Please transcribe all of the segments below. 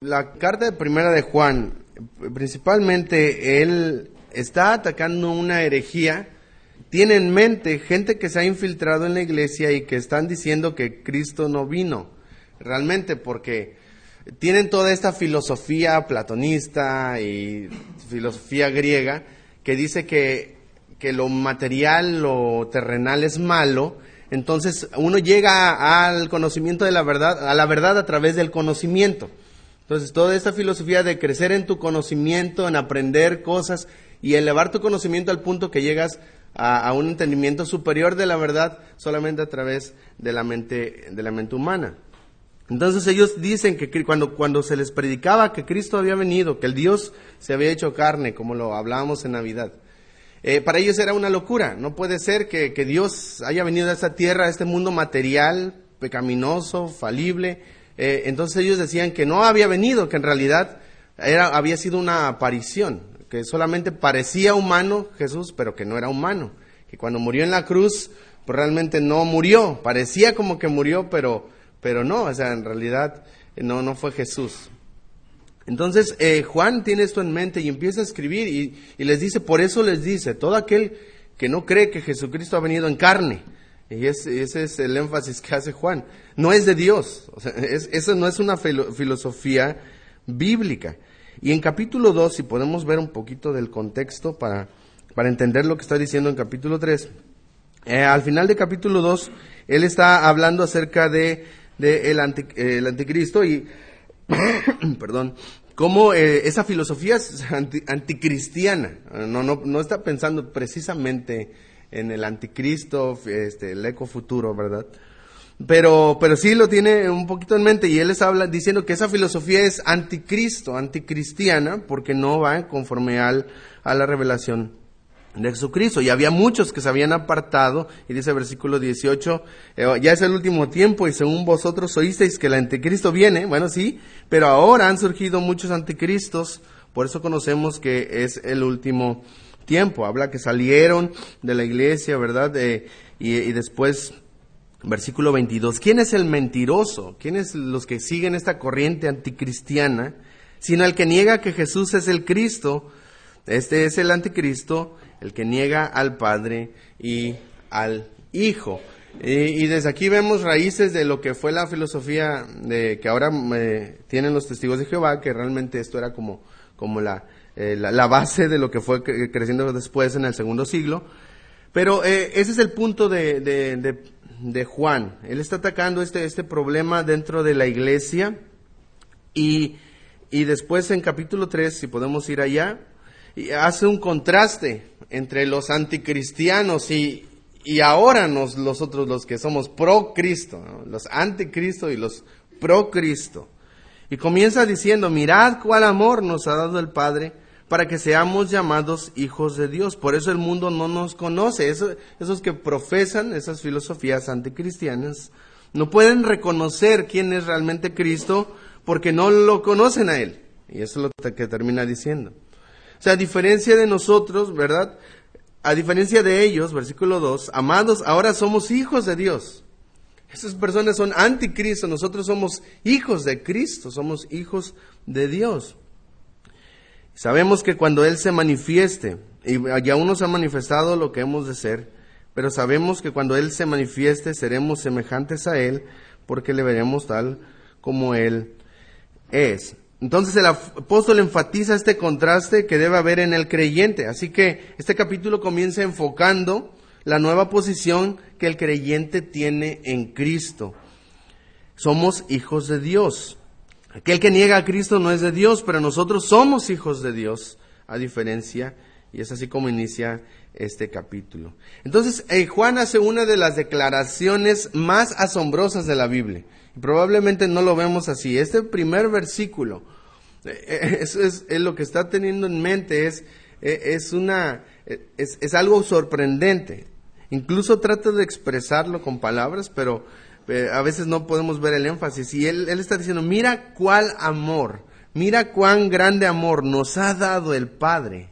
La carta de primera de Juan, principalmente él está atacando una herejía, tiene en mente gente que se ha infiltrado en la iglesia y que están diciendo que Cristo no vino, realmente porque tienen toda esta filosofía platonista y filosofía griega que dice que, que lo material, lo terrenal es malo, entonces uno llega al conocimiento de la verdad, a la verdad a través del conocimiento. Entonces, toda esta filosofía de crecer en tu conocimiento, en aprender cosas y elevar tu conocimiento al punto que llegas a, un entendimiento superior de la verdad solamente a través de la mente, de la mente humana. Entonces ellos dicen que cuando, cuando se les predicaba que Cristo había venido, que el Dios se había hecho carne, como lo hablábamos en Navidad, eh, para ellos era una locura. No puede ser que, que Dios haya venido a esta tierra, a este mundo material, pecaminoso, falible, eh, entonces ellos decían que no había venido, que en realidad era, había sido una aparición, que solamente parecía humano Jesús, pero que no era humano, que cuando murió en la cruz, pues realmente no murió, parecía como que murió, pero, pero no, o sea, en realidad eh, no, no fue Jesús. Entonces eh, Juan tiene esto en mente y empieza a escribir y, y les dice, por eso les dice, todo aquel que no cree que Jesucristo ha venido en carne, y ese, es el énfasis que hace Juan. No es de Dios. O sea, eso no es una filosofía bíblica. Y en capítulo 2, si podemos ver un poquito del contexto para, para entender lo que está diciendo en capítulo 3, eh, al final de capítulo 2, él está hablando acerca de, el, anticristo y, perdón, cómo eh, esa filosofía es anticristiana. No, no, no está pensando precisamente en el anticristo, este, el eco futuro, ¿verdad? Pero, pero sí lo tiene un poquito en mente y él les habla diciendo que esa filosofía es anticristo, anticristiana, porque no va conforme al, a la revelación de Jesucristo. Y había muchos que se habían apartado, y dice el versículo 18, eh, ya es el último tiempo y según vosotros oísteis que el anticristo viene, bueno sí, pero ahora han surgido muchos anticristos, por eso conocemos que es el último tiempo. Habla que salieron de la iglesia, ¿verdad? y, después, versículo 22, ¿quién es el mentiroso? ¿Quiénes los que siguen esta corriente anticristiana? Sino el que niega que Jesús es el Cristo. Este es el anticristo, el que niega al Padre y al Hijo. Y, desde aquí vemos raíces de lo que fue la filosofía de que ahora eh, tienen los testigos de Jehová, que realmente esto era como, como la, eh, la, base de lo que fue creciendo después en el segundo siglo. Pero eh, ese es el punto de, de, Juan. Él está atacando este, este problema dentro de la iglesia y, y después en capítulo 3, si podemos ir allá, hace un contraste entre los anticristianos y, y ahora nos, nosotros los que somos pro Cristo, los anticristo y los pro Cristo. Y comienza diciendo, mirad cuál amor nos ha dado el Padre para que seamos llamados hijos de Dios. Por eso el mundo no nos conoce. esos que profesan esas filosofías anticristianas no pueden reconocer quién es realmente Cristo porque no lo conocen a Él. Y eso es lo que termina diciendo. O sea, a diferencia de nosotros, ¿verdad? A diferencia de ellos, versículo 2, amados, ahora somos hijos de Dios. Esas personas son anticristo, nosotros somos hijos de Cristo, somos hijos de Dios. Sabemos que cuando Él se manifieste, y aún nos ha manifestado lo que hemos de ser, pero sabemos que cuando Él se manifieste seremos semejantes a Él, porque le veremos tal como Él es. Entonces el apóstol enfatiza este contraste que debe haber en el creyente. Así que este capítulo comienza enfocando la nueva posición que el creyente tiene en Cristo. Somos hijos de Dios. Aquel que niega a Cristo no es de Dios, pero nosotros somos hijos de Dios, a diferencia, y es así como inicia este capítulo. Entonces, eh, Juan hace una de las declaraciones más asombrosas de la Biblia. probablemente no lo vemos así. Este primer versículo, eh, eh, eso es, lo que está teniendo en mente, es, es, una, es, es algo sorprendente. Incluso trata de expresarlo con palabras, pero a veces no podemos ver el énfasis. Y él, él está diciendo, mira cuál amor, mira cuán grande amor nos ha dado el Padre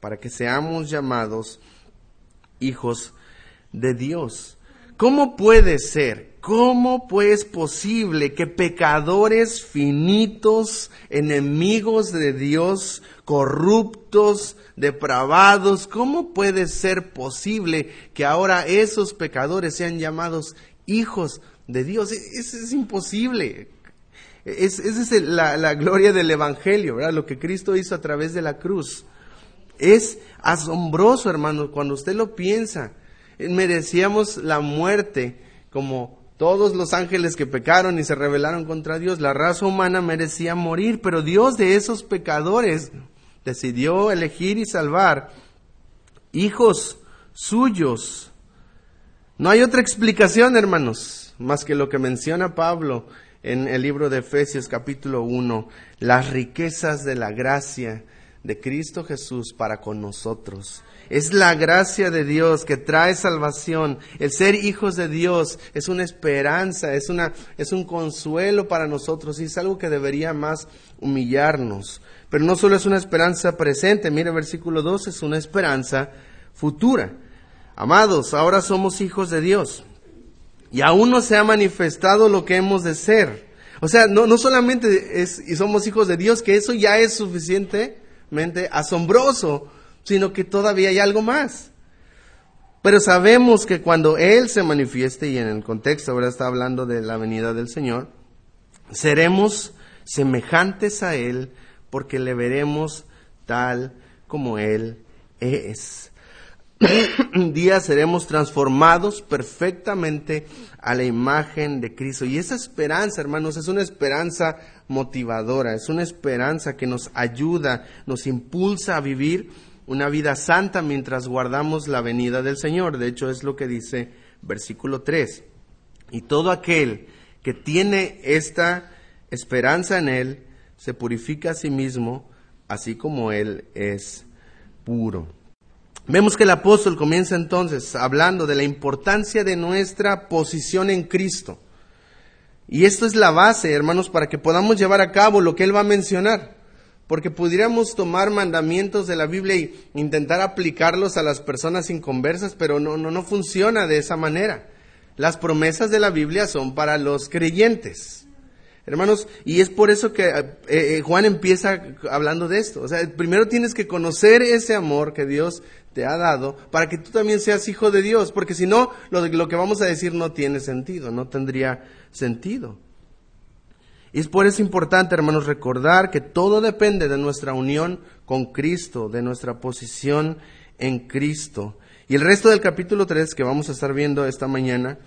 para que seamos llamados hijos de Dios. ¿Cómo puede ser? ¿Cómo pues posible que pecadores finitos, enemigos de Dios, corruptos, depravados, cómo puede ser posible que ahora esos pecadores sean llamados hijos de Dios? Eso es imposible. Es, esa es la, la, gloria del Evangelio, ¿verdad? Lo que Cristo hizo a través de la cruz. Es asombroso, hermano, cuando usted lo piensa. Merecíamos la muerte como todos los ángeles que pecaron y se rebelaron contra Dios. La raza humana merecía morir, pero Dios de esos pecadores decidió elegir y salvar hijos suyos. No hay otra explicación, hermanos, más que lo que menciona Pablo en el libro de Efesios capítulo 1, las riquezas de la gracia de Cristo Jesús para con nosotros. Es la gracia de Dios que trae salvación. El ser hijos de Dios es una esperanza, es, una, es un consuelo para nosotros y es algo que debería más humillarnos. Pero no solo es una esperanza presente, mire versículo 2, es una esperanza futura. Amados, ahora somos hijos de Dios y aún no se ha manifestado lo que hemos de ser. O sea, no, no solamente es, y somos hijos de Dios, que eso ya es suficientemente asombroso, sino que todavía hay algo más. Pero sabemos que cuando Él se manifieste, y en el contexto ahora está hablando de la venida del Señor, seremos semejantes a Él porque le veremos tal como Él es. día seremos transformados perfectamente a la imagen de Cristo. Y esa esperanza, hermanos, es una esperanza motivadora, es una esperanza que nos ayuda, nos impulsa a vivir una vida santa mientras guardamos la venida del Señor. De hecho, es lo que dice versículo 3. Y todo aquel que tiene esta esperanza en Él, se purifica a sí mismo, así como Él es puro. Vemos que el apóstol comienza entonces hablando de la importancia de nuestra posición en Cristo. Y esto es la base, hermanos, para que podamos llevar a cabo lo que él va a mencionar. Porque pudiéramos tomar mandamientos de la Biblia e intentar aplicarlos a las personas inconversas, pero no, no, no funciona de esa manera. Las promesas de la Biblia son para los creyentes. Hermanos, y es por eso que eh, eh, Juan empieza hablando de esto. O sea, primero tienes que conocer ese amor que Dios te ha dado para que tú también seas hijo de Dios, porque si no, lo, lo que vamos a decir no tiene sentido, no tendría sentido. Y es por eso importante, hermanos, recordar que todo depende de nuestra unión con Cristo, de nuestra posición en Cristo. Y el resto del capítulo 3 que vamos a estar viendo esta mañana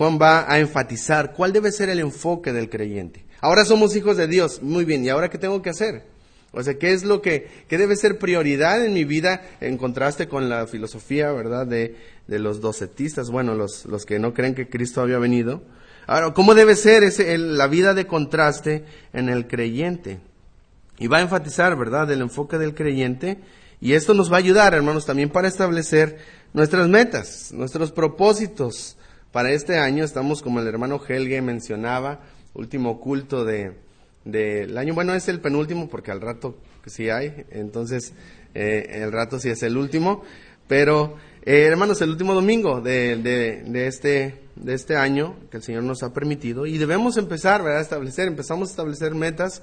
Juan va a enfatizar cuál debe ser el enfoque del creyente. Ahora somos hijos de Dios, muy bien, ¿y ahora qué tengo que hacer? O sea, ¿qué es lo que qué debe ser prioridad en mi vida en contraste con la filosofía, verdad, de, de los docetistas, bueno, los, los que no creen que Cristo había venido? Ahora, ¿cómo debe ser ese, la vida de contraste en el creyente? Y va a enfatizar, ¿verdad?, el enfoque del creyente. Y esto nos va a ayudar, hermanos, también para establecer nuestras metas, nuestros propósitos, para este año estamos, como el hermano Helge mencionaba, último culto de, del año. Bueno, es el penúltimo porque al rato sí hay, entonces eh, el rato sí es el último. Pero, eh, hermanos, el último domingo de, de, este, de este año que el Señor nos ha permitido y debemos empezar ¿verdad? establecer, empezamos a establecer metas.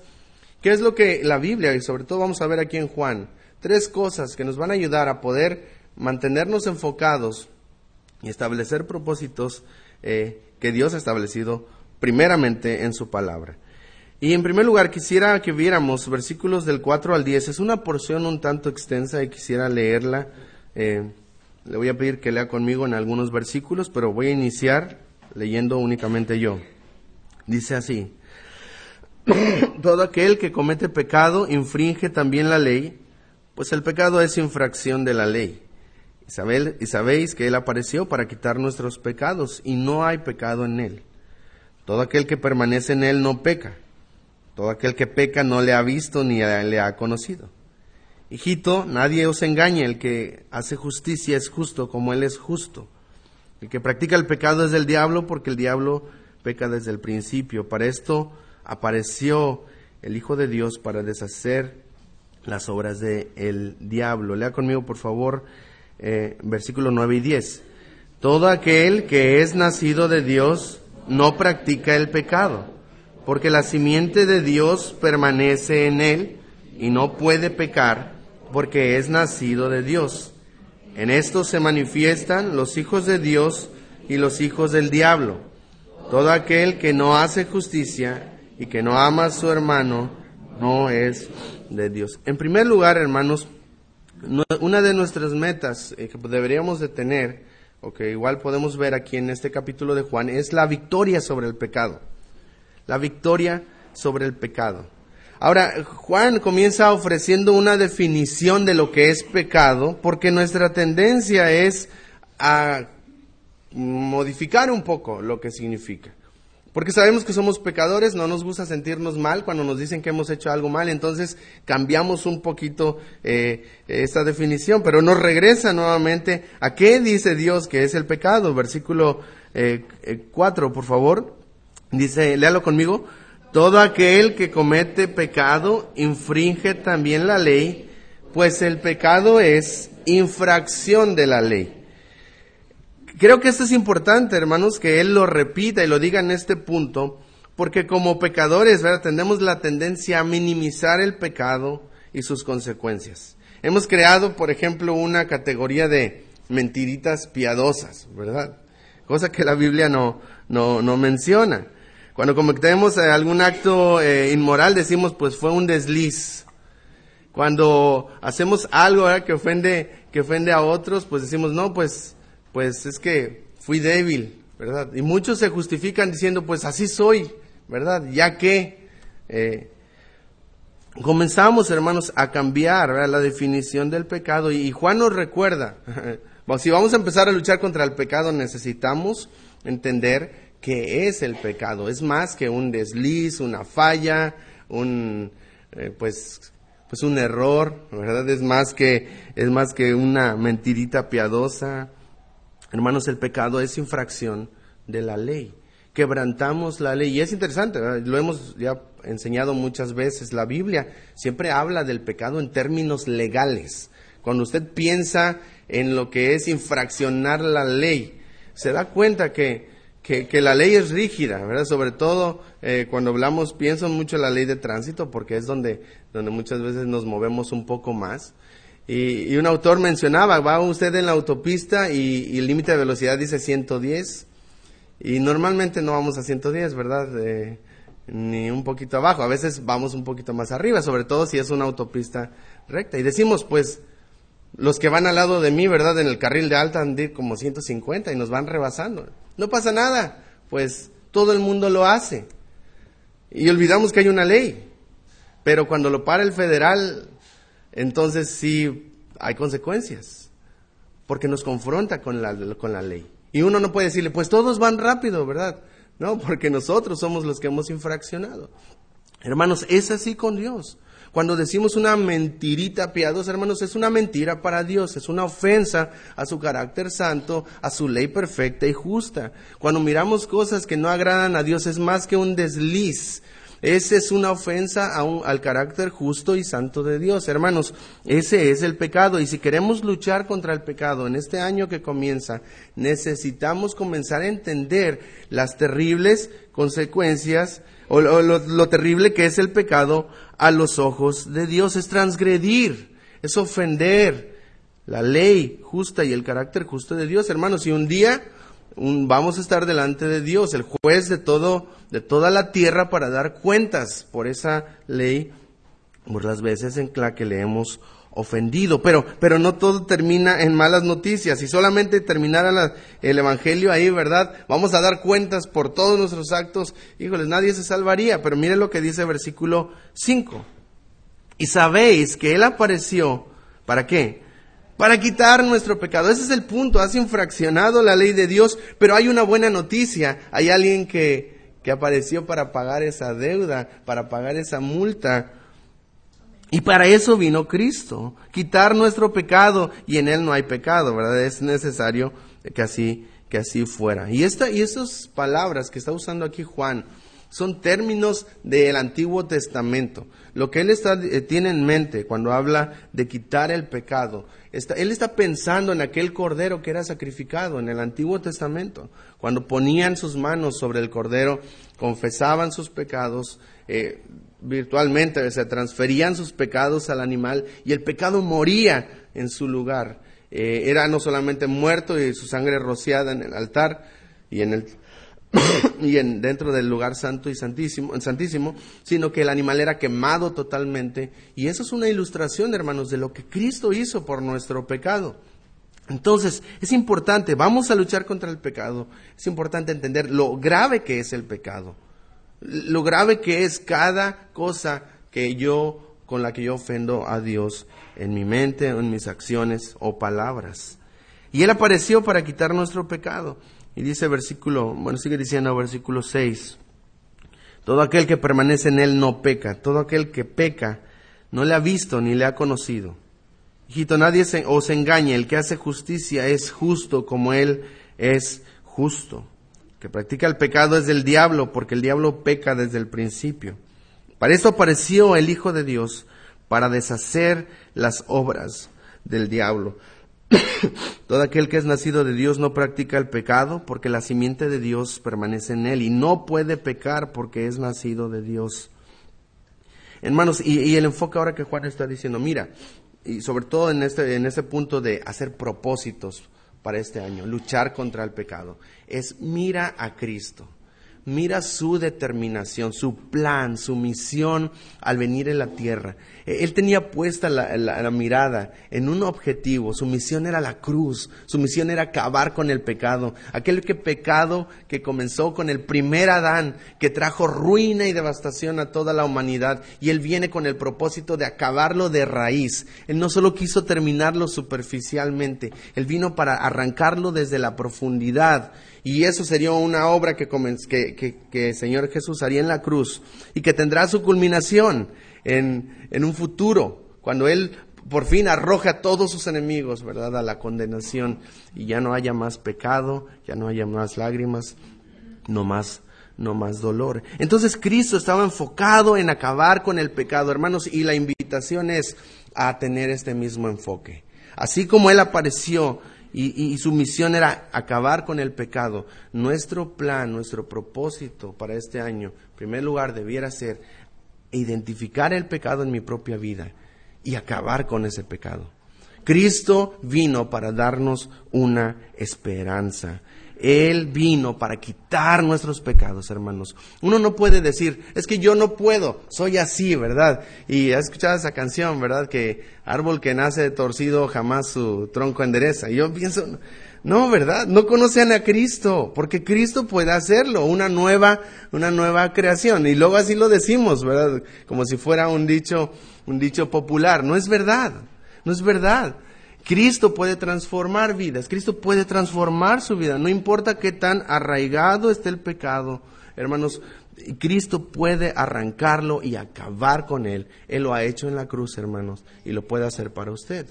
¿Qué es lo que la Biblia, y sobre todo vamos a ver aquí en Juan, tres cosas que nos van a ayudar a poder mantenernos enfocados y establecer propósitos eh, que Dios ha establecido primeramente en su palabra. Y en primer lugar quisiera que viéramos versículos del 4 al 10. Es una porción un tanto extensa y quisiera leerla. Eh, le voy a pedir que lea conmigo en algunos versículos, pero voy a iniciar leyendo únicamente yo. Dice así, todo aquel que comete pecado infringe también la ley, pues el pecado es infracción de la ley. Y sabéis que Él apareció para quitar nuestros pecados y no hay pecado en Él. Todo aquel que permanece en Él no peca. Todo aquel que peca no le ha visto ni le ha conocido. Hijito, nadie os engañe, el que hace justicia es justo como Él es justo. El que practica el pecado es del diablo porque el diablo peca desde el principio. Para esto apareció el Hijo de Dios para deshacer las obras del el diablo. Lea conmigo, por favor, eh, versículo 9 y 10. Todo aquel que es nacido de Dios no practica el pecado, porque la simiente de Dios permanece en él y no puede pecar porque es nacido de Dios. En esto se manifiestan los hijos de Dios y los hijos del diablo. Todo aquel que no hace justicia y que no ama a su hermano no es de Dios. En primer lugar, hermanos, una de nuestras metas eh, que deberíamos de tener, o que igual podemos ver aquí en este capítulo de Juan, es la victoria sobre el pecado. La victoria sobre el pecado. Ahora, Juan comienza ofreciendo una definición de lo que es pecado, porque nuestra tendencia es a modificar un poco lo que significa. Porque sabemos que somos pecadores, no nos gusta sentirnos mal cuando nos dicen que hemos hecho algo mal, entonces cambiamos un poquito eh, esta definición, pero nos regresa nuevamente a qué dice Dios que es el pecado. Versículo 4, eh, eh, por favor. Dice, léalo conmigo. Todo aquel que comete pecado infringe también la ley, pues el pecado es infracción de la ley. Creo que esto es importante, hermanos, que Él lo repita y lo diga en este punto, porque como pecadores, ¿verdad? Tenemos la tendencia a minimizar el pecado y sus consecuencias. Hemos creado, por ejemplo, una categoría de mentiritas piadosas, ¿verdad? Cosa que la Biblia no, no, no menciona. Cuando cometemos eh, algún acto eh, inmoral decimos pues fue un desliz. Cuando hacemos algo que ofende que ofende a otros pues decimos no pues pues es que fui débil, ¿verdad? Y muchos se justifican diciendo pues así soy, ¿verdad? Ya que eh, comenzamos hermanos a cambiar la definición del pecado y, Juan nos recuerda si vamos a empezar a luchar contra el pecado necesitamos entender qué es el pecado. Es más que un desliz, una falla, un eh, pues pues un error, ¿verdad? Es más que es más que una mentirita piadosa. Hermanos, el pecado es infracción de la ley. Quebrantamos la ley y es interesante, lo hemos ya enseñado muchas veces. La Biblia siempre habla del pecado en términos legales. Cuando usted piensa en lo que es infraccionar la ley, se da cuenta que que, la ley es rígida, ¿verdad? Sobre todo eh, cuando hablamos, pienso mucho en la ley de tránsito porque es donde, donde muchas veces nos movemos un poco más. Y, un autor mencionaba, va usted en la autopista y, el límite de velocidad dice 110 y normalmente no vamos a 110, ¿verdad? Eh, ni un poquito abajo, a veces vamos un poquito más arriba, sobre todo si es una autopista recta. Y decimos, pues, los que van al lado de mí, ¿verdad? En el carril de alta andir como 150 y nos van rebasando. No pasa nada, pues todo el mundo lo hace. Y olvidamos que hay una ley. Pero cuando lo para el federal, entonces sí hay consecuencias. Porque nos confronta con la, con la ley. Y uno no puede decirle, pues todos van rápido, ¿verdad? No, porque nosotros somos los que hemos infraccionado. Hermanos, es así con Dios. Cuando decimos una mentirita piadosa, hermanos, es una mentira para Dios, es una ofensa a su carácter santo, a su ley perfecta y justa. Cuando miramos cosas que no agradan a Dios, es más que un desliz. Esa es una ofensa al carácter justo y santo de Dios. Hermanos, ese es el pecado. Y si queremos luchar contra el pecado en este año que comienza, necesitamos comenzar a entender las terribles consecuencias o lo, terrible que es el pecado a los ojos de Dios. Es transgredir, es ofender la ley justa y el carácter justo de Dios. Hermanos, y un día vamos a estar delante de Dios, el juez de todo, de toda la tierra para dar cuentas por esa ley, por las veces en la que le hemos ofendido. Pero, pero no todo termina en malas noticias. Si solamente terminara el Evangelio ahí, ¿verdad? Vamos a dar cuentas por todos nuestros actos. Híjoles, nadie se salvaría. Pero mire lo que dice versículo 5. Y sabéis que Él apareció, ¿para qué? Para quitar nuestro pecado. Ese es el punto. Has infraccionado la ley de Dios, pero hay una buena noticia. Hay alguien que, que apareció para pagar esa deuda, para pagar esa multa. Y para eso vino Cristo, quitar nuestro pecado y en él no hay pecado, ¿verdad? Es necesario que así que así fuera. Y esta y esas palabras que está usando aquí Juan son términos del Antiguo Testamento. Lo que él está, eh, tiene en mente cuando habla de quitar el pecado, él está pensando en aquel cordero que era sacrificado en el Antiguo Testamento. Cuando ponían sus manos sobre el cordero, confesaban sus pecados, eh, virtualmente se transferían sus pecados al animal y el pecado moría en su lugar. Eh, era no solamente muerto y su sangre rociada en el altar y en el y en, dentro del lugar santo y santísimo, santísimo, sino que el animal era quemado totalmente. Y eso es una ilustración, hermanos, de lo que Cristo hizo por nuestro pecado. Entonces, es importante, vamos a luchar contra el pecado, es importante entender lo grave que es el pecado, lo grave que es cada cosa que yo, con la que yo ofendo a Dios en mi mente, en mis acciones o palabras. Y Él apareció para quitar nuestro pecado. Y dice versículo, bueno, sigue diciendo versículo 6. Todo aquel que permanece en él no peca. Todo aquel que peca no le ha visto ni le ha conocido. Hijito, nadie os engañe. El que hace justicia es justo como él es justo. El que practica el pecado es del diablo, porque el diablo peca desde el principio. Para esto apareció el Hijo de Dios, para deshacer las obras del diablo. Todo aquel que es nacido de Dios no practica el pecado porque la simiente de Dios permanece en él y no puede pecar porque es nacido de Dios. Hermanos, y, el enfoque ahora que Juan está diciendo, mira, y sobre todo en este, en este punto de hacer propósitos para este año, luchar contra el pecado, es mira a Cristo. Mira su determinación, su plan, su misión al venir en la tierra. E, él tenía puesta la, mirada en un objetivo. Su misión era la cruz. Su misión era acabar con el pecado. Aquel que pecado que comenzó con el primer Adán, que trajo ruina y devastación a toda la humanidad. Y él viene con el propósito de acabarlo de raíz. Él no solo quiso terminarlo superficialmente. Él vino para arrancarlo desde la profundidad y eso sería una obra que, que, el Señor Jesús haría en la cruz y que tendrá su culminación en, en un futuro, cuando Él por fin arroja a todos sus enemigos, ¿verdad?, a la condenación y ya no haya más pecado, ya no haya más lágrimas, no más no más dolor. Entonces Cristo estaba enfocado en acabar con el pecado, hermanos, y la invitación es a tener este mismo enfoque. Así como Él apareció y, su misión era acabar con el pecado. Nuestro plan, nuestro propósito para este año, en primer lugar, debiera ser identificar el pecado en mi propia vida y acabar con ese pecado. Cristo vino para darnos una esperanza. Él vino para quitar nuestros pecados, hermanos. Uno no puede decir, es que yo no puedo, soy así, ¿verdad? Y has escuchado esa canción, ¿verdad? Que árbol que nace torcido jamás su tronco endereza. Y yo pienso, no, ¿verdad? No conocen a Cristo, porque Cristo puede hacerlo, una nueva, una nueva creación. Y luego así lo decimos, ¿verdad? Como si fuera un dicho, un dicho popular. No es verdad, no es verdad. Cristo puede transformar vidas, Cristo puede transformar su vida, no importa qué tan arraigado esté el pecado, hermanos, Cristo puede arrancarlo y acabar con él. Él lo ha hecho en la cruz, hermanos, y lo puede hacer para usted.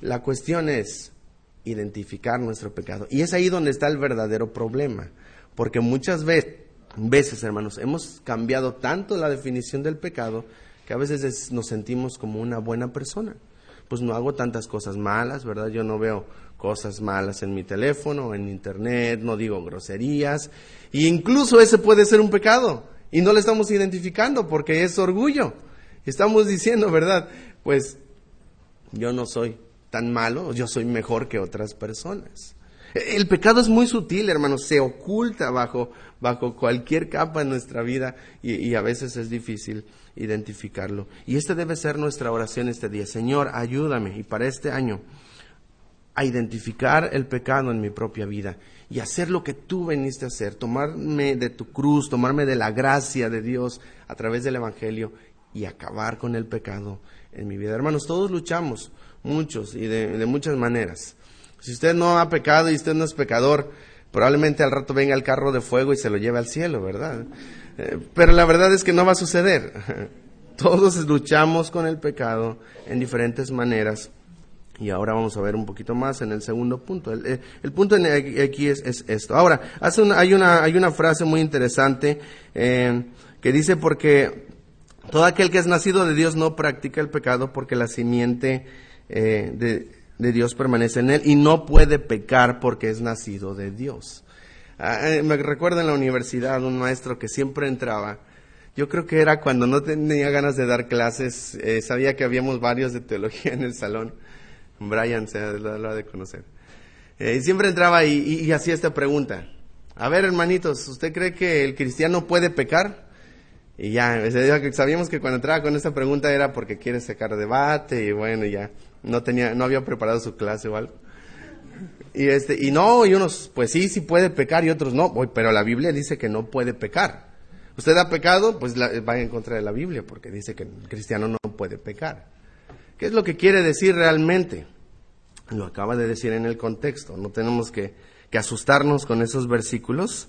La cuestión es identificar nuestro pecado. Y es ahí donde está el verdadero problema, porque muchas veces, hermanos, hemos cambiado tanto la definición del pecado que a veces nos sentimos como una buena persona pues no hago tantas cosas malas, ¿verdad? Yo no veo cosas malas en mi teléfono, en internet, no digo groserías, e incluso ese puede ser un pecado, y no lo estamos identificando porque es orgullo. Estamos diciendo, ¿verdad? Pues yo no soy tan malo, yo soy mejor que otras personas. El pecado es muy sutil, hermanos, se oculta bajo, bajo cualquier capa en nuestra vida y, y a veces es difícil identificarlo. Y esta debe ser nuestra oración este día. Señor, ayúdame y para este año a identificar el pecado en mi propia vida y hacer lo que tú veniste a hacer, tomarme de tu cruz, tomarme de la gracia de Dios a través del Evangelio y acabar con el pecado en mi vida. Hermanos, todos luchamos, muchos y de, muchas maneras. Si usted no ha pecado y usted no es pecador, probablemente al rato venga el carro de fuego y se lo lleve al cielo, ¿verdad? Pero la verdad es que no va a suceder. Todos luchamos con el pecado en diferentes maneras. Y ahora vamos a ver un poquito más en el segundo punto. El, eh, punto aquí es, esto. Ahora, hay, una, frase muy interesante eh, que dice porque todo aquel que es nacido de Dios no practica el pecado porque la simiente eh, de, Dios permanece en él y no puede pecar porque es nacido de Dios. Ah, me recuerdo en la universidad un maestro que siempre entraba yo creo que era cuando no tenía ganas de dar clases, sabía que habíamos varios de teología en el salón Brian se lo ha de conocer. Eh, y siempre entraba y, hacía esta pregunta. A ver, hermanitos, ¿usted cree que el cristiano puede pecar? Y ya, sabíamos que cuando entraba con esta pregunta era porque quiere sacar debate y bueno, ya no tenía, no había preparado su clase o algo. Y este, y no, y unos, pues sí, sí puede pecar y otros no, pero la Biblia dice que no puede pecar. Usted ha pecado, pues va en contra de la Biblia porque dice que el cristiano no puede pecar. ¿Qué es lo que quiere decir realmente? Lo acaba de decir en el contexto, no tenemos que, asustarnos con esos versículos.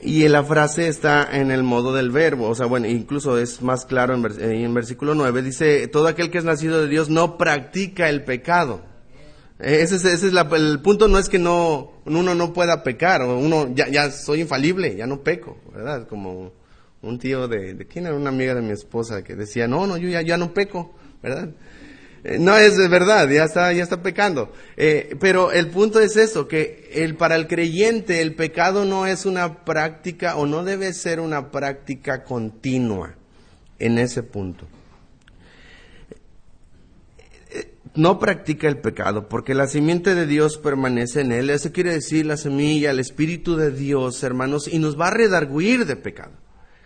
Y la frase está en el modo del verbo, o sea, bueno, incluso es más claro en, en versículo 9, dice, todo aquel que es nacido de Dios no practica el pecado. Ese es, el punto, no es que no, uno no pueda pecar, o uno ya, ya soy infalible, ya no peco, ¿verdad? Como un tío de, de quién era una amiga de mi esposa que decía, no, no, yo ya, ya no peco. ¿verdad? Eh, no es verdad, ya está, ya está pecando. Eh, pero el punto es eso, que el, para el creyente el pecado no es una práctica o no debe ser una práctica continua en ese punto. Eh, no practica el pecado porque la simiente de Dios permanece en él. Eso quiere decir la semilla, el Espíritu de Dios, hermanos, y nos va a redarguir de pecado.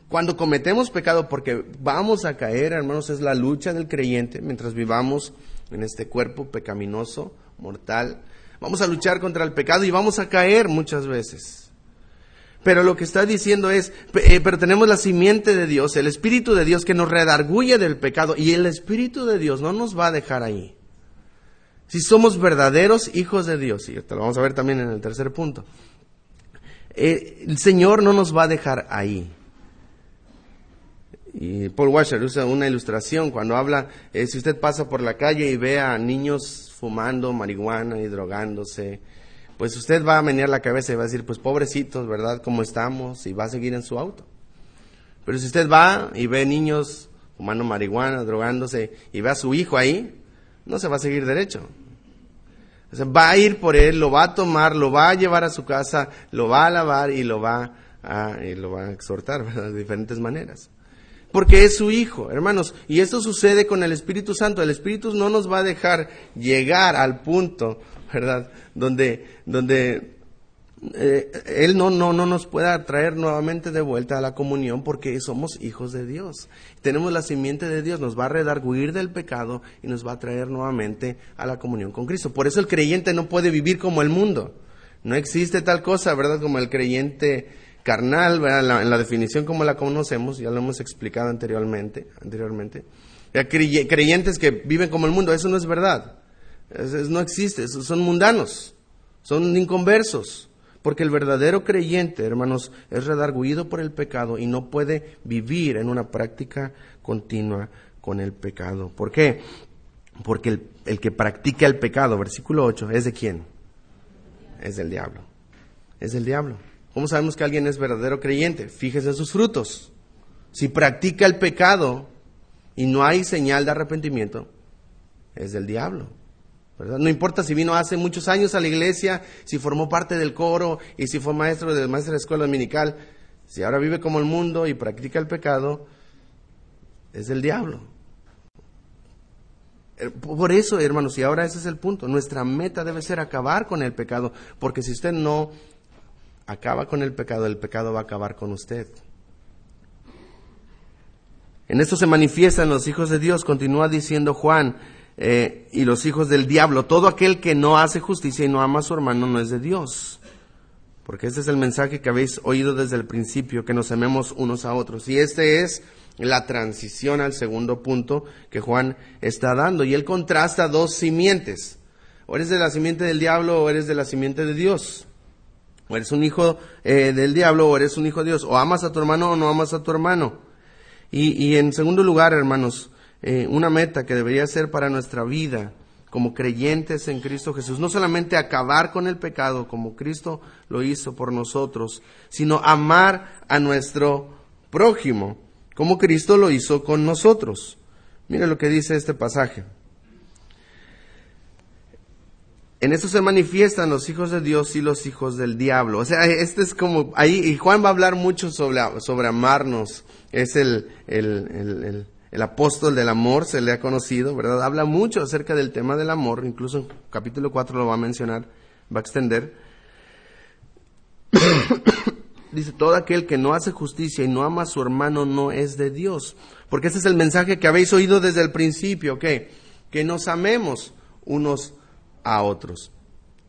Cuando cometemos pecado, porque vamos a caer, hermanos, es la lucha del creyente mientras vivamos en este cuerpo pecaminoso, mortal. Vamos a luchar contra el pecado y vamos a caer muchas veces. Pero lo que está diciendo es, eh, pero tenemos la simiente de Dios, el Espíritu de Dios que nos redarguye del pecado y el Espíritu de Dios no nos va a dejar ahí. Si somos verdaderos hijos de Dios, y esto lo vamos a ver también en el tercer punto, eh, el Señor no nos va a dejar ahí. Y Paul Washer usa una ilustración cuando habla, eh, si usted pasa por la calle y ve a niños fumando marihuana y drogándose, pues usted va a menear la cabeza y va a decir, pues pobrecitos, ¿verdad? ¿Cómo estamos? Y va a seguir en su auto. Pero si usted va y ve niños fumando marihuana, drogándose, y ve a su hijo ahí, no se va a seguir derecho. O sea, va a ir por él, lo va a tomar, lo va a llevar a su casa, lo va a lavar y lo va a, y lo va a exhortar, ¿verdad? De diferentes maneras porque es su Hijo, hermanos. Y esto sucede con el Espíritu Santo. El Espíritu no nos va a dejar llegar al punto, ¿verdad? Donde, donde eh, Él no, no, no nos pueda traer nuevamente de vuelta a la comunión porque somos hijos de Dios. Tenemos la simiente de Dios, nos va a redarguir del pecado y nos va a traer nuevamente a la comunión con Cristo. Por eso el creyente no puede vivir como el mundo. No existe tal cosa, ¿verdad? Como el creyente carnal, en la, definición como la conocemos, ya lo hemos explicado anteriormente, anteriormente. creyentes que viven como el mundo, eso no es verdad. no existe, son mundanos, son inconversos. Porque el verdadero creyente, hermanos, es redarguido por el pecado y no puede vivir en una práctica continua con el pecado. ¿Por qué? Porque el, que practica el pecado, versículo 8, ¿es de quién? Es del diablo. Es del diablo. ¿Cómo sabemos que alguien es verdadero creyente? Fíjese en sus frutos. Si practica el pecado y no hay señal de arrepentimiento, es del diablo. No importa si vino hace muchos años a la iglesia, si formó parte del coro y si fue maestro de maestra de escuela dominical, si ahora vive como el mundo y practica el pecado, es del diablo. Eh, por eso, hermanos, y ahora ese es el punto, nuestra meta debe ser acabar con el pecado, porque si usted no acaba con el pecado, el pecado va a acabar con usted. En esto se manifiestan los hijos de Dios, continúa diciendo Juan, eh, y los hijos del diablo. Todo aquel que no hace justicia y no ama a su hermano no es de Dios. Porque este es el mensaje que habéis oído desde el principio, que nos amemos unos a otros. Y este es la transición al segundo punto que Juan está dando. Y él contrasta dos simientes. O eres de la simiente del diablo o eres de la simiente de Dios. O eres un hijo eh, del diablo o eres un hijo de Dios. O amas a tu hermano o no amas a tu hermano. Y, en segundo lugar, hermanos, eh, una meta que debería ser para nuestra vida como creyentes en Cristo Jesús, no solamente acabar con el pecado como Cristo lo hizo por nosotros, sino amar a nuestro prójimo como Cristo lo hizo con nosotros. Mire lo que dice este pasaje. En esto se manifiestan los hijos de Dios y los hijos del diablo. O sea, este es como, ahí, y Juan va a hablar mucho sobre, sobre amarnos. Es el, el, apóstol del amor, se le ha conocido, ¿verdad? Habla mucho acerca del tema del amor, incluso en capítulo 4 lo va a mencionar, va a extender. Dice, todo aquel que no hace justicia y no ama a su hermano no es de Dios. Porque ese es el mensaje que habéis oído desde el principio, ¿qué? Que nos amemos unos a otros.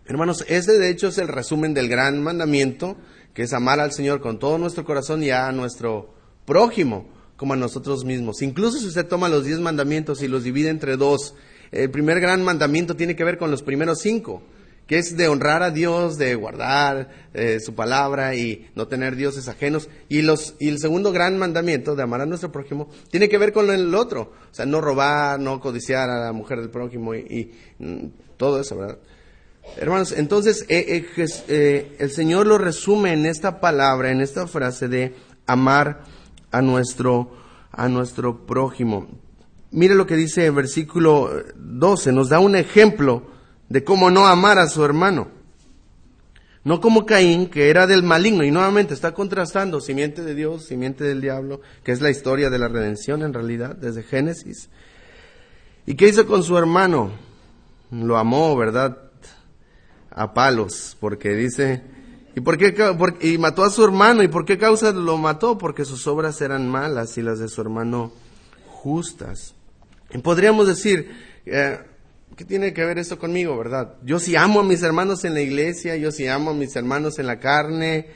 Hermanos, este de hecho es el resumen del gran mandamiento, que es amar al Señor con todo nuestro corazón y a nuestro prójimo como a nosotros mismos. Incluso si usted toma los diez mandamientos y los divide entre dos, el primer gran mandamiento tiene que ver con los primeros cinco, que es de honrar a Dios, de guardar eh, su palabra y no tener dioses ajenos. Y, los, y el segundo gran mandamiento, de amar a nuestro prójimo, tiene que ver con el otro. O sea, no robar, no codiciar a la mujer del prójimo y mm, todo eso, ¿verdad? Hermanos, entonces eh, eh, el Señor lo resume en esta palabra, en esta frase de amar a nuestro, a nuestro prójimo. Mire lo que dice el versículo 12, nos da un ejemplo de cómo no amar a su hermano. No como Caín, que era del maligno, y nuevamente está contrastando simiente de Dios, simiente del diablo, que es la historia de la redención en realidad, desde Génesis. ¿Y qué hizo con su hermano? lo amó, ¿verdad? A palos, porque dice, ¿y por qué? y mató a su hermano, ¿y por qué causa lo mató? Porque sus obras eran malas y las de su hermano justas. Y podríamos decir, eh, ¿qué tiene que ver esto conmigo, verdad? Yo sí amo a mis hermanos en la iglesia, yo sí amo a mis hermanos en la carne,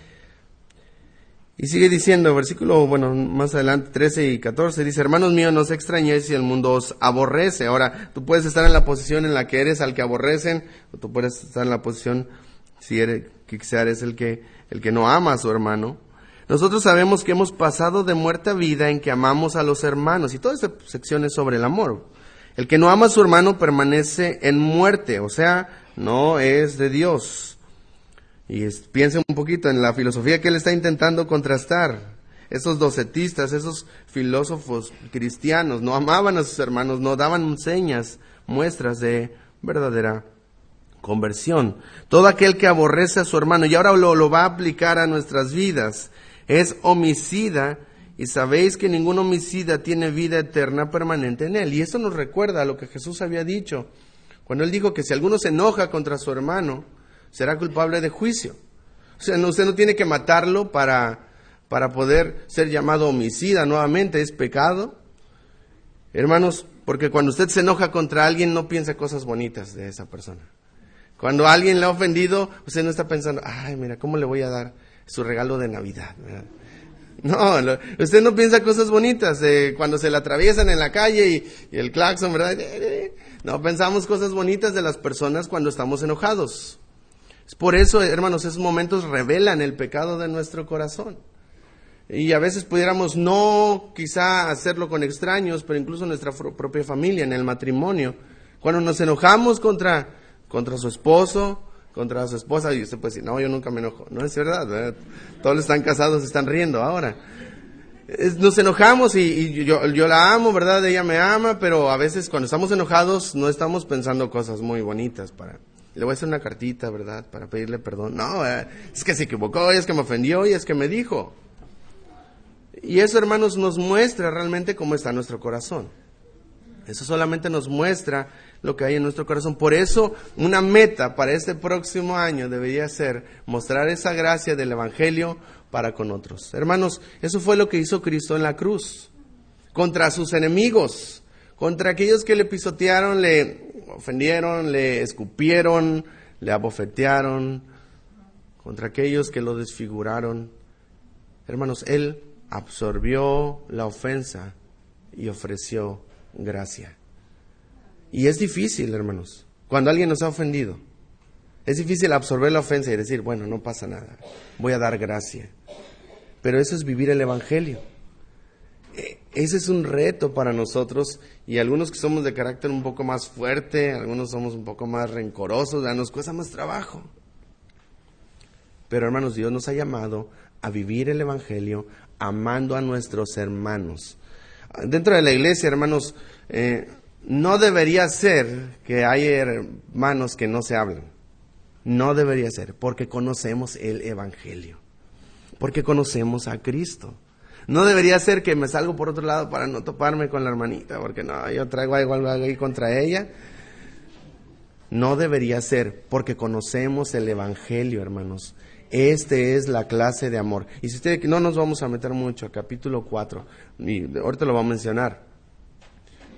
y sigue diciendo, versículo, bueno, más adelante, 13 y 14, dice, hermanos míos, no os extrañéis si el mundo os aborrece. Ahora, tú puedes estar en la posición en la que eres al que aborrecen, o tú puedes estar en la posición, si eres, quizá eres el que, el que no ama a su hermano. Nosotros sabemos que hemos pasado de muerte a vida en que amamos a los hermanos, y toda esta sección es sobre el amor. El que no ama a su hermano permanece en muerte, o sea, no es de Dios. Y piense un poquito en la filosofía que él está intentando contrastar. Esos docetistas, esos filósofos cristianos, no amaban a sus hermanos, no daban señas, muestras de verdadera conversión. Todo aquel que aborrece a su hermano, y ahora lo, lo va a aplicar a nuestras vidas, es homicida, y sabéis que ningún homicida tiene vida eterna permanente en él. Y esto nos recuerda a lo que Jesús había dicho, cuando él dijo que si alguno se enoja contra su hermano, será culpable de juicio. O sea, usted no tiene que matarlo para, para poder ser llamado homicida nuevamente, es pecado. Hermanos, porque cuando usted se enoja contra alguien no piensa cosas bonitas de esa persona. Cuando alguien le ha ofendido, usted no está pensando, ay, mira, ¿cómo le voy a dar su regalo de Navidad? No, usted no piensa cosas bonitas. de cuando se le atraviesan en la calle y, el claxon, ¿verdad? No, pensamos cosas bonitas de las personas cuando estamos enojados. Por eso, hermanos, esos momentos revelan el pecado de nuestro corazón. Y a veces pudiéramos no quizá hacerlo con extraños, pero incluso nuestra propia familia, en el matrimonio. Cuando nos enojamos contra, contra su esposo, contra su esposa, y usted puede decir, no, yo nunca me enojo. No es verdad, todos los están casados, están riendo ahora. Nos enojamos y, y yo, la amo, ¿verdad? Ella me ama, pero a veces cuando estamos enojados no estamos pensando cosas muy bonitas para, le voy a hacer una cartita, ¿verdad? Para pedirle perdón. No, eh, es que se equivocó, es que me ofendió y es que me dijo. Y eso, hermanos, nos muestra realmente cómo está nuestro corazón. Eso solamente nos muestra lo que hay en nuestro corazón. Por eso, una meta para este próximo año debería ser mostrar esa gracia del Evangelio para con otros. Hermanos, eso fue lo que hizo Cristo en la cruz. Contra sus enemigos, contra aquellos que le pisotearon, le ofendieron, le escupieron, le abofetearon, contra aquellos que lo desfiguraron. Hermanos, Él absorbió la ofensa y ofreció gracia. Y es difícil, hermanos, cuando alguien nos ha ofendido. Es difícil absorber la ofensa y decir, bueno, no pasa nada, voy a dar gracia. Pero eso es vivir el Evangelio. Eh, ese es un reto para nosotros y algunos que somos de carácter un poco más fuerte, algunos somos un poco más rencorosos, nos cuesta más trabajo. Pero hermanos, Dios nos ha llamado a vivir el Evangelio amando a nuestros hermanos. Dentro de la iglesia, hermanos, eh, no debería ser que haya hermanos que no se hablen. No debería ser, porque conocemos el Evangelio, porque conocemos a Cristo. No debería ser que me salgo por otro lado para no toparme con la hermanita, porque no, yo traigo algo, ahí contra ella. No debería ser, porque conocemos el Evangelio, hermanos. Este es la clase de amor. Y si usted, no nos vamos a meter mucho, capítulo 4, y ahorita lo va a mencionar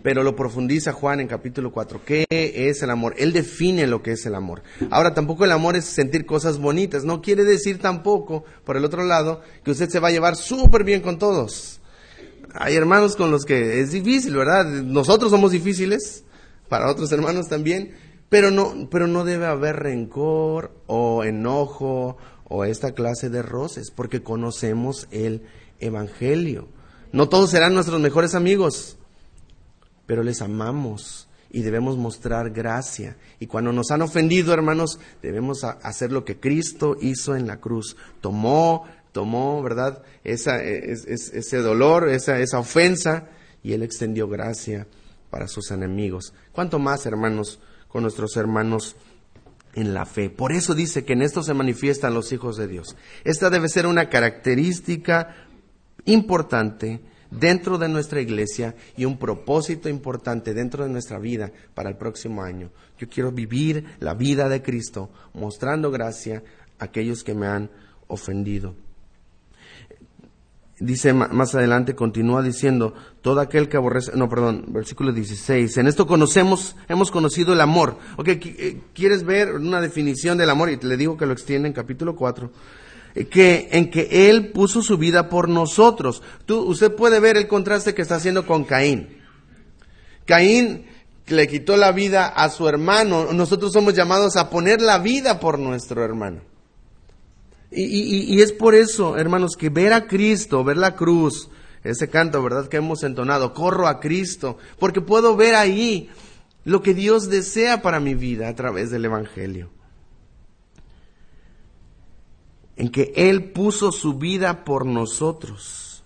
pero lo profundiza Juan en capítulo 4. ¿Qué es el amor? Él define lo que es el amor. Ahora, tampoco el amor es sentir cosas bonitas. No quiere decir tampoco, por el otro lado, que usted se va a llevar súper bien con todos. Hay hermanos con los que es difícil, ¿verdad? Nosotros somos difíciles, para otros hermanos también, pero no, pero no debe haber rencor o enojo o esta clase de roces, porque conocemos el Evangelio. No todos serán nuestros mejores amigos pero les amamos y debemos mostrar gracia. Y cuando nos han ofendido, hermanos, debemos hacer lo que Cristo hizo en la cruz. Tomó, tomó, ¿verdad? Esa, ese dolor, esa, esa ofensa, y Él extendió gracia para sus enemigos. ¿Cuánto más, hermanos, con nuestros hermanos en la fe? Por eso dice que en esto se manifiestan los hijos de Dios. Esta debe ser una característica importante dentro de nuestra iglesia y un propósito importante dentro de nuestra vida para el próximo año. Yo quiero vivir la vida de Cristo mostrando gracia a aquellos que me han ofendido. Dice más adelante, continúa diciendo, todo aquel que aborrece, no, perdón, versículo 16, en esto conocemos, hemos conocido el amor. Ok, eh, ¿quieres ver una definición del amor? Y le digo que lo extiende en capítulo 4 que, en que Él puso su vida por nosotros. Tú, usted puede ver el contraste que está haciendo con Caín. Caín le quitó la vida a su hermano. Nosotros somos llamados a poner la vida por nuestro hermano. Y, y, y es por eso, hermanos, que ver a Cristo, ver la cruz, ese canto, ¿verdad? Que hemos entonado, corro a Cristo, porque puedo ver ahí lo que Dios desea para mi vida a través del Evangelio en que Él puso su vida por nosotros.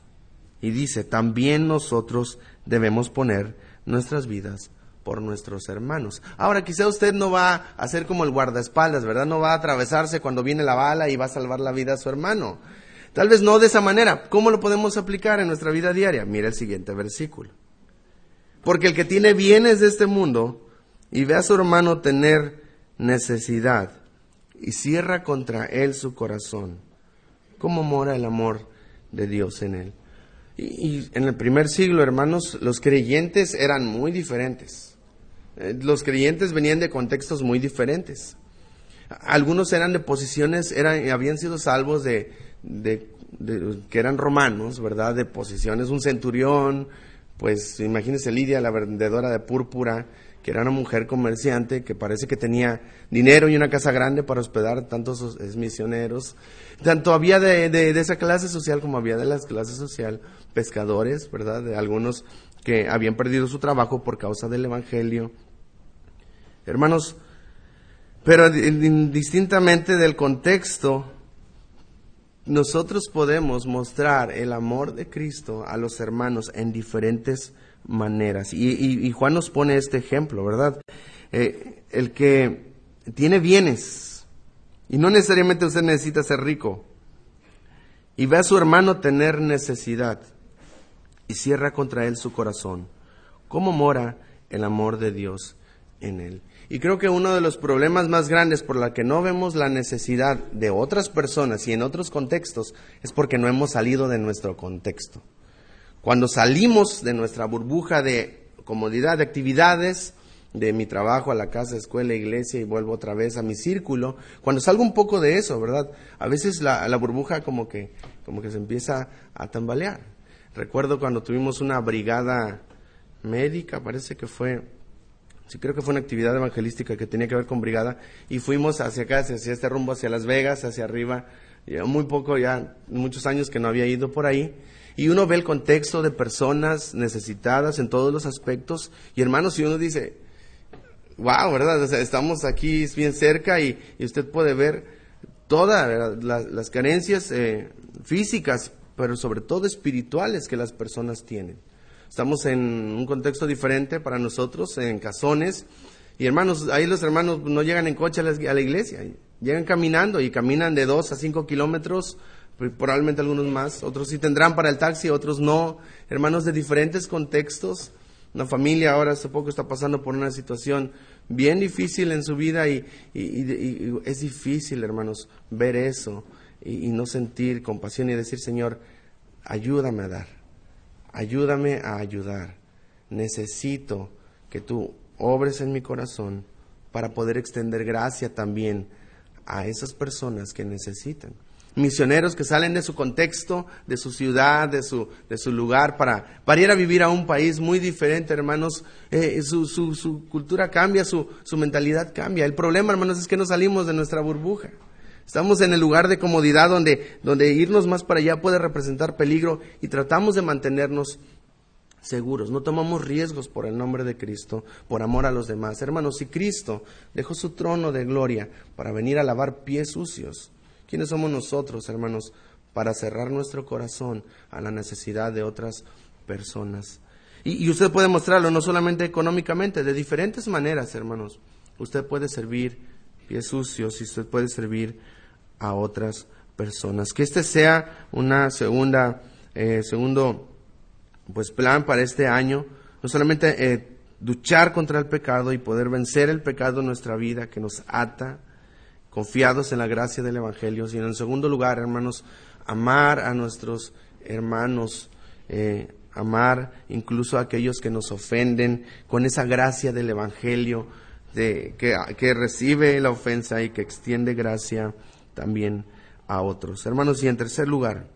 Y dice, también nosotros debemos poner nuestras vidas por nuestros hermanos. Ahora, quizá usted no va a hacer como el guardaespaldas, ¿verdad? No va a atravesarse cuando viene la bala y va a salvar la vida a su hermano. Tal vez no de esa manera. ¿Cómo lo podemos aplicar en nuestra vida diaria? Mira el siguiente versículo. Porque el que tiene bienes de este mundo y ve a su hermano tener necesidad, y cierra contra él su corazón. ¿Cómo mora el amor de Dios en él? Y, en el primer siglo, hermanos, los creyentes eran muy diferentes. Eh, los creyentes venían de contextos muy diferentes. Algunos eran de posiciones, eran, habían sido salvos de, de, que eran romanos, ¿verdad? De posiciones, un centurión, pues imagínense Lidia, la vendedora de púrpura, que era una mujer comerciante que parece que tenía dinero y una casa grande para hospedar tantos misioneros. Tanto había de, de, esa clase social como había de la clase social pescadores, ¿verdad? De algunos que habían perdido su trabajo por causa del Evangelio. Hermanos, pero indistintamente del contexto, nosotros podemos mostrar el amor de Cristo a los hermanos en diferentes maneras. Y, Juan nos pone este ejemplo, ¿verdad? Eh, el que tiene bienes, y no necesariamente usted necesita ser rico, y ve a su hermano tener necesidad, y cierra contra él su corazón, ¿cómo mora el amor de Dios en él? Y creo que uno de los problemas más grandes por la que no vemos la necesidad de otras personas y en otros contextos es porque no hemos salido de nuestro contexto. Cuando salimos de nuestra burbuja de comodidad, de actividades, de mi trabajo a la casa, escuela, iglesia y vuelvo otra vez a mi círculo, cuando salgo un poco de eso, ¿verdad? A veces la, la burbuja como que, como que se empieza a tambalear. Recuerdo cuando tuvimos una brigada médica, parece que fue, sí creo que fue una actividad evangelística que tenía que ver con brigada, y fuimos hacia acá, hacia este rumbo, hacia Las Vegas, hacia arriba, ya muy poco, ya muchos años que no había ido por ahí, Y uno ve el contexto de personas necesitadas en todos los aspectos. Y hermanos, si uno dice, wow, ¿verdad? estamos aquí bien cerca y, usted puede ver todas las carencias eh, físicas, pero sobre todo espirituales que las personas tienen. Estamos en un contexto diferente para nosotros, en casones. Y hermanos, ahí los hermanos no llegan en coche a la, iglesia, llegan caminando y caminan de dos a cinco kilómetros, probablemente algunos más, otros sí tendrán para el taxi, otros no. Hermanos de diferentes contextos. Una familia ahora hace poco está pasando por una situación bien difícil en su vida y, es difícil, hermanos, ver eso y, no sentir compasión y decir, Señor, ayúdame a dar, ayúdame a ayudar. Necesito que tú obres en mi corazón para poder extender gracia también a esas personas que necesitan misioneros que salen de su contexto, de su ciudad, de su, de su lugar, para, para ir a vivir a un país muy diferente, hermanos. Eh, su, su, su, cultura cambia, su, su mentalidad cambia. El problema, hermanos, es que no salimos de nuestra burbuja. Estamos en el lugar de comodidad donde, donde irnos más para allá puede representar peligro y tratamos de mantenernos seguros, no tomamos riesgos por el nombre de Cristo, por amor a los demás. Hermanos, si Cristo dejó su trono de gloria para venir a lavar pies sucios, ¿Quiénes somos nosotros, hermanos, para cerrar nuestro corazón a la necesidad de otras personas? Y, usted puede mostrarlo no solamente económicamente, de diferentes maneras, hermanos. Usted puede servir pies sucios y usted puede servir a otras personas. Que este sea una segunda, eh, segundo, pues plan para este año. No solamente eh, luchar contra el pecado y poder vencer el pecado en nuestra vida que nos ata, confiados en la gracia del Evangelio, sino en segundo lugar, hermanos, amar a nuestros hermanos, eh, amar incluso a aquellos que nos ofenden con esa gracia del Evangelio de, que, que recibe la ofensa y que extiende gracia también a otros. Hermanos, y en tercer lugar,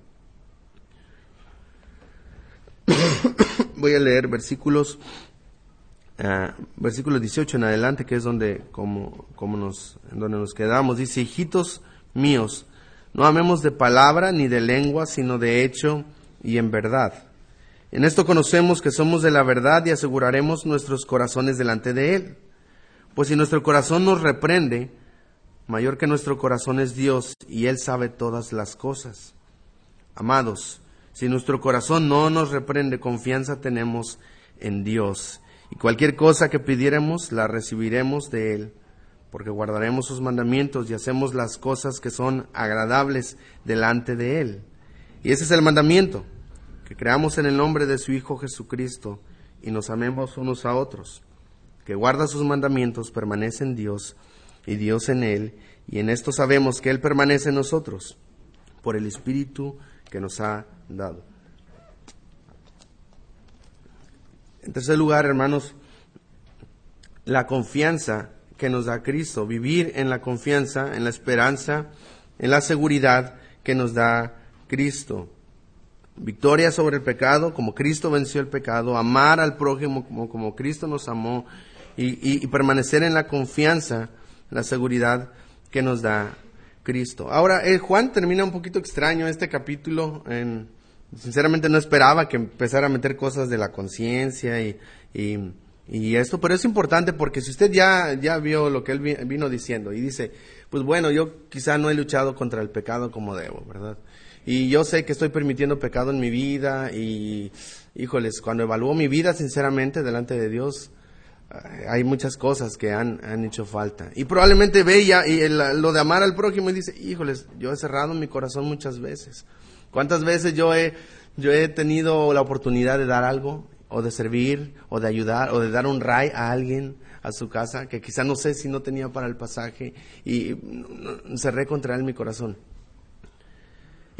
voy a leer versículos uh, versículo 18 en adelante, que es donde, como, como nos, donde nos quedamos, dice, hijitos míos, no amemos de palabra ni de lengua, sino de hecho y en verdad. En esto conocemos que somos de la verdad y aseguraremos nuestros corazones delante de Él. Pues si nuestro corazón nos reprende, mayor que nuestro corazón es Dios y Él sabe todas las cosas. Amados, si nuestro corazón no nos reprende, confianza tenemos en Dios y cualquier cosa que pidiéramos la recibiremos de Él, porque guardaremos sus mandamientos y hacemos las cosas que son agradables delante de Él. Y ese es el mandamiento, que creamos en el nombre de su Hijo Jesucristo y nos amemos unos a otros. Que guarda sus mandamientos, permanece en Dios y Dios en Él, y en esto sabemos que Él permanece en nosotros por el Espíritu que nos ha dado. En tercer lugar, hermanos, la confianza que nos da Cristo, vivir en la confianza, en la esperanza, en la seguridad que nos da Cristo. Victoria sobre el pecado, como Cristo venció el pecado, amar al prójimo como, como Cristo nos amó y, y permanecer en la confianza, la seguridad que nos da Cristo. Ahora, eh, Juan termina un poquito extraño este capítulo en Sinceramente no esperaba que empezara a meter cosas de la conciencia y, y, esto, pero es importante porque si usted ya, ya vio lo que él vino diciendo y dice, pues bueno, yo quizá no he luchado contra el pecado como debo, ¿verdad? Y yo sé que estoy permitiendo pecado en mi vida y, híjoles, cuando evalúo mi vida sinceramente delante de Dios, eh, hay muchas cosas que han, han hecho falta. Y probablemente ve ya y lo de amar al prójimo y dice, híjoles, yo he cerrado mi corazón muchas veces. ¿Cuántas veces yo he, yo he tenido la oportunidad de dar algo, o de servir, o de ayudar, o de dar un ray a alguien a su casa, que quizá no sé si no tenía para el pasaje, y cerré contra él mi corazón?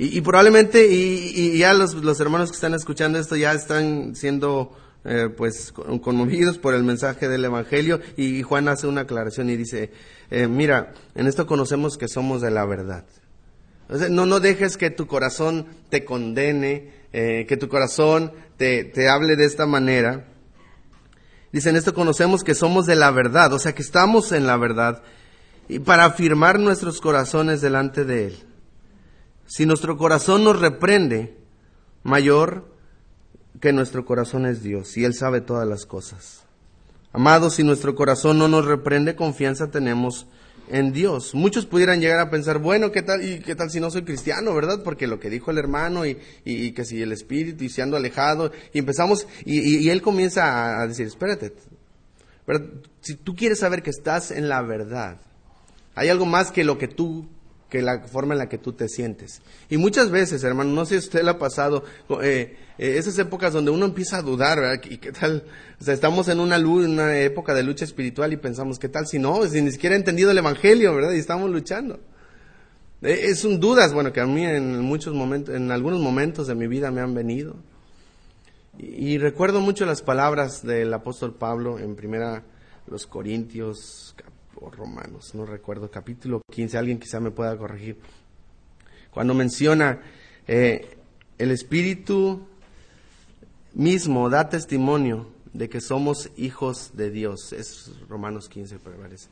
Y, probablemente, y, ya los, los, hermanos que están escuchando esto ya están siendo eh, pues conmovidos por el mensaje del Evangelio, y, Juan hace una aclaración y dice, eh, mira, en esto conocemos que somos de la verdad. No, no dejes que tu corazón te condene, eh, que tu corazón te, te hable de esta manera. Dicen esto conocemos que somos de la verdad, o sea que estamos en la verdad, y para afirmar nuestros corazones delante de Él. Si nuestro corazón nos reprende, mayor que nuestro corazón es Dios y Él sabe todas las cosas. Amados, si nuestro corazón no nos reprende, confianza tenemos en Dios. Muchos pudieran llegar a pensar, bueno, ¿qué tal, y qué tal si no soy cristiano, verdad? Porque lo que dijo el hermano y, y, que si el espíritu y se ando alejado, y empezamos, y él comienza a, decir, espérate, si tú quieres saber que estás en la verdad, hay algo más que lo que tú que la forma en la que tú te sientes. Y muchas veces, hermano, no sé si usted le ha pasado, eh, eh, esas épocas donde uno empieza a dudar, ¿verdad? ¿Y qué tal? O sea, estamos en una, una época de lucha espiritual y pensamos, ¿qué tal si no? Si ni siquiera he entendido el Evangelio, ¿verdad? Y estamos luchando. Eh, es un dudas, bueno, que a mí en muchos momentos, en algunos momentos de mi vida me han venido. Y, y recuerdo mucho las palabras del apóstol Pablo en primera los Corintios, Romanos, no recuerdo, capítulo 15, alguien quizá me pueda corregir, cuando menciona eh, el Espíritu mismo da testimonio de que somos hijos de Dios, es Romanos 15, parece.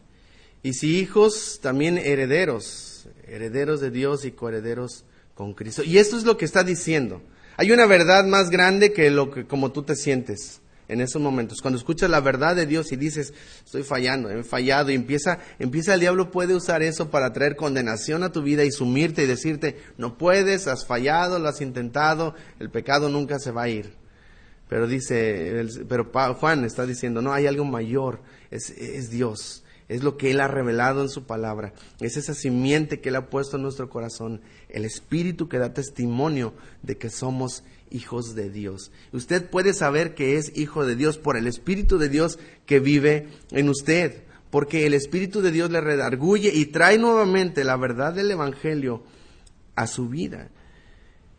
Y si hijos, también herederos, herederos de Dios y coherederos con Cristo. Y esto es lo que está diciendo. Hay una verdad más grande que lo que como tú te sientes en esos momentos. Cuando escuchas la verdad de Dios y dices, estoy fallando, he fallado, y empieza, empieza el diablo puede usar eso para traer condenación a tu vida y sumirte y decirte, no puedes, has fallado, lo has intentado, el pecado nunca se va a ir. Pero dice, pero Juan está diciendo, no, hay algo mayor, es, es Dios. Es lo que Él ha revelado en su palabra. Es esa simiente que Él ha puesto en nuestro corazón. El Espíritu que da testimonio de que somos hijos de Dios. Usted puede saber que es hijo de Dios por el Espíritu de Dios que vive en usted, porque el Espíritu de Dios le redarguye y trae nuevamente la verdad del Evangelio a su vida.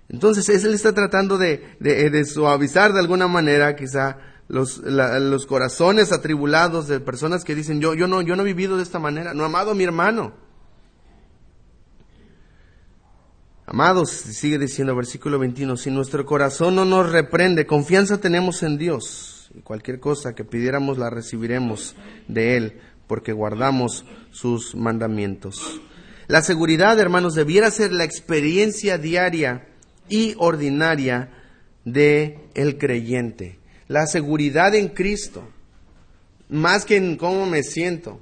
Entonces, Él está tratando de, de, suavizar de alguna manera quizá los, los, corazones atribulados de personas que dicen, yo, yo, no, yo no he vivido de esta manera, no he amado a mi hermano. Amados, sigue diciendo versículo 21, si nuestro corazón no nos reprende, confianza tenemos en Dios, y cualquier cosa que pidiéramos la recibiremos de Él, porque guardamos sus mandamientos. La seguridad, hermanos, debiera ser la experiencia diaria y ordinaria de el creyente. La seguridad en Cristo, más que en cómo me siento.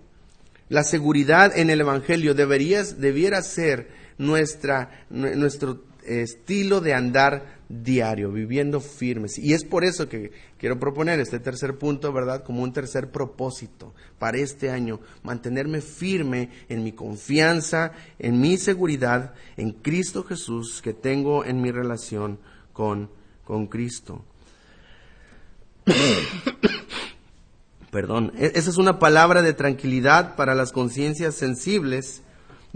La seguridad en el Evangelio deberías, debiera ser nuestra, nuestro estilo de andar diario, viviendo firmes. Y es por eso que quiero proponer este tercer punto, ¿verdad? Como un tercer propósito para este año, mantenerme firme en mi confianza, en mi seguridad, en Cristo Jesús que tengo en mi relación con Cristo. Perdón, e-, esa es una palabra de tranquilidad para las conciencias sensibles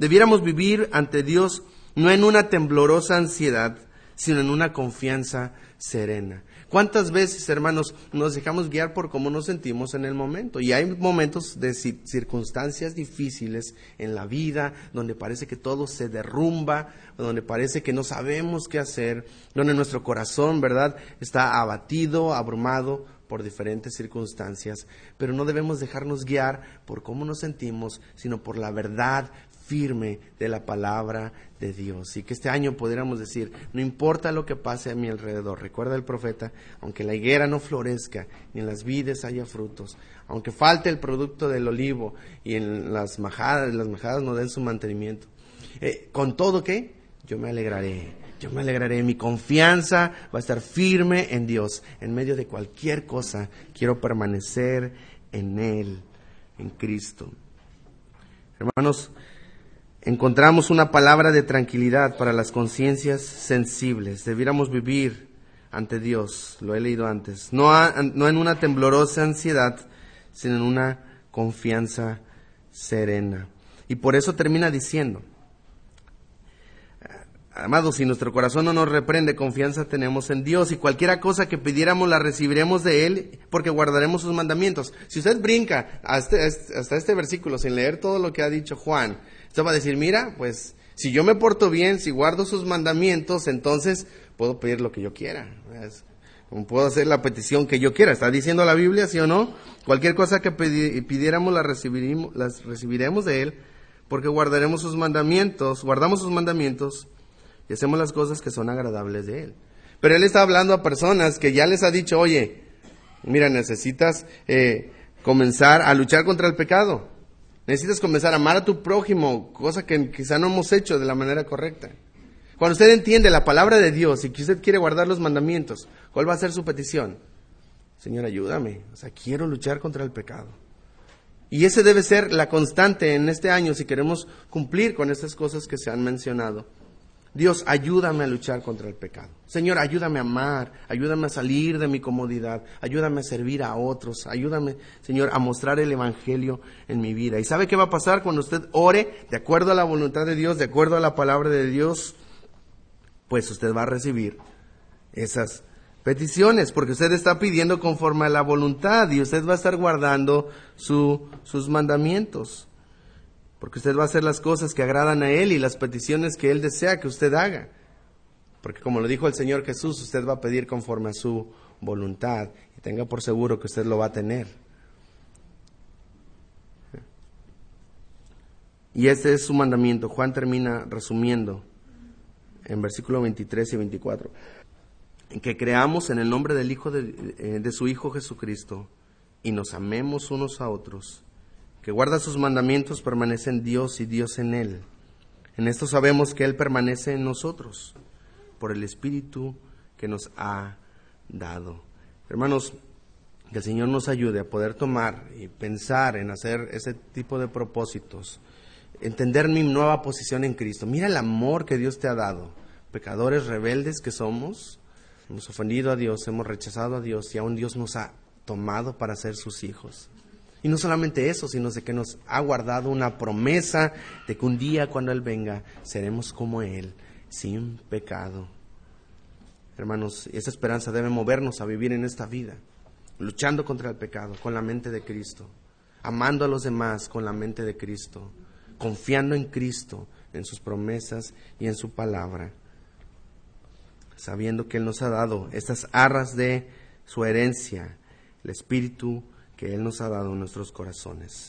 Debiéramos vivir ante Dios no en una temblorosa ansiedad, sino en una confianza serena. ¿Cuántas veces, hermanos, nos dejamos guiar por cómo nos sentimos en el momento? Y hay momentos de circunstancias difíciles en la vida, donde parece que todo se derrumba, donde parece que no sabemos qué hacer, donde nuestro corazón, ¿verdad?, está abatido, abrumado por diferentes circunstancias, pero no debemos dejarnos guiar por cómo nos sentimos, sino por la verdad firme de la palabra de Dios. Y que este año pudiéramos decir, no importa lo que pase a mi alrededor, recuerda el profeta, aunque la higuera no florezca, ni en las vides haya frutos, aunque falte el producto del olivo y en las majadas, las majadas no den su mantenimiento. Eh, con todo que yo me alegraré, yo me alegraré, mi confianza va a estar firme en Dios. En medio de cualquier cosa, quiero permanecer en Él, en Cristo. Hermanos, encontramos una palabra de tranquilidad para las conciencias sensibles. Debiéramos vivir ante Dios, lo he leído antes, no, en una temblorosa ansiedad, sino en una confianza serena. Y por eso termina diciendo, Amados, si nuestro corazón no nos reprende, confianza tenemos en Dios y cualquiera cosa que pidiéramos la recibiremos de Él porque guardaremos sus mandamientos. Si usted brinca hasta este, hasta este versículo sin leer todo lo que ha dicho Juan, usted va a decir, mira, pues si yo me porto bien, si guardo sus mandamientos, entonces puedo pedir lo que yo quiera. Puedo hacer la petición que yo quiera. ¿Está diciendo la Biblia, sí o no? Cualquier cosa que pidiéramos la recibiremos, las recibiremos de Él porque guardaremos sus mandamientos, guardamos sus mandamientos y hacemos las cosas que son agradables de Él. Pero Él está hablando a personas que ya les ha dicho, oye, mira, necesitas eh, comenzar a luchar contra el pecado. Necesitas comenzar a amar a tu prójimo, cosa que quizá no hemos hecho de la manera correcta. Cuando usted entiende la palabra de Dios y que usted quiere guardar los mandamientos, ¿cuál va a ser su petición? Señor, ayúdame. O sea, quiero luchar contra el pecado. Y ese debe ser la constante en este año si queremos cumplir con estas cosas que se han mencionado. Dios, ayúdame a luchar contra el pecado. Señor, ayúdame a amar, ayúdame a salir de mi comodidad, ayúdame a servir a otros, ayúdame, Señor, a mostrar el Evangelio en mi vida. ¿Y sabe qué va a pasar cuando usted ore de acuerdo a la voluntad de Dios, de acuerdo a la palabra de Dios? Pues usted va a recibir esas peticiones, porque usted está pidiendo conforme a la voluntad y usted va a estar guardando sus mandamientos porque usted va a hacer las cosas que agradan a Él y las peticiones que Él desea que usted haga. Porque como lo dijo el Señor Jesús, usted va a pedir conforme a su voluntad y tenga por seguro que usted lo va a tener. Y este es su mandamiento. Juan termina resumiendo en versículo 23 y 24. Que creamos en el nombre del Hijo de, eh, de su Hijo Jesucristo y nos amemos unos a otros que guarda sus mandamientos permanece en Dios y Dios en él. En esto sabemos que Él permanece en nosotros por el Espíritu que nos ha dado. Hermanos, que el Señor nos ayude a poder tomar y pensar en hacer ese tipo de propósitos, entender mi nueva posición en Cristo. Mira el amor que Dios te ha dado. Pecadores rebeldes que somos, hemos ofendido a Dios, hemos rechazado a Dios y aún Dios nos ha tomado para ser sus hijos. Y no solamente eso, sino de que nos ha guardado una promesa de que un día cuando Él venga seremos como Él, sin pecado. Hermanos, esa esperanza debe movernos a vivir en esta vida, luchando contra el pecado con la mente de Cristo, amando a los demás con la mente de Cristo, confiando en Cristo, en sus promesas y en su palabra, sabiendo que Él nos ha dado estas arras de su herencia, el Espíritu que Él nos ha dado nuestros corazones.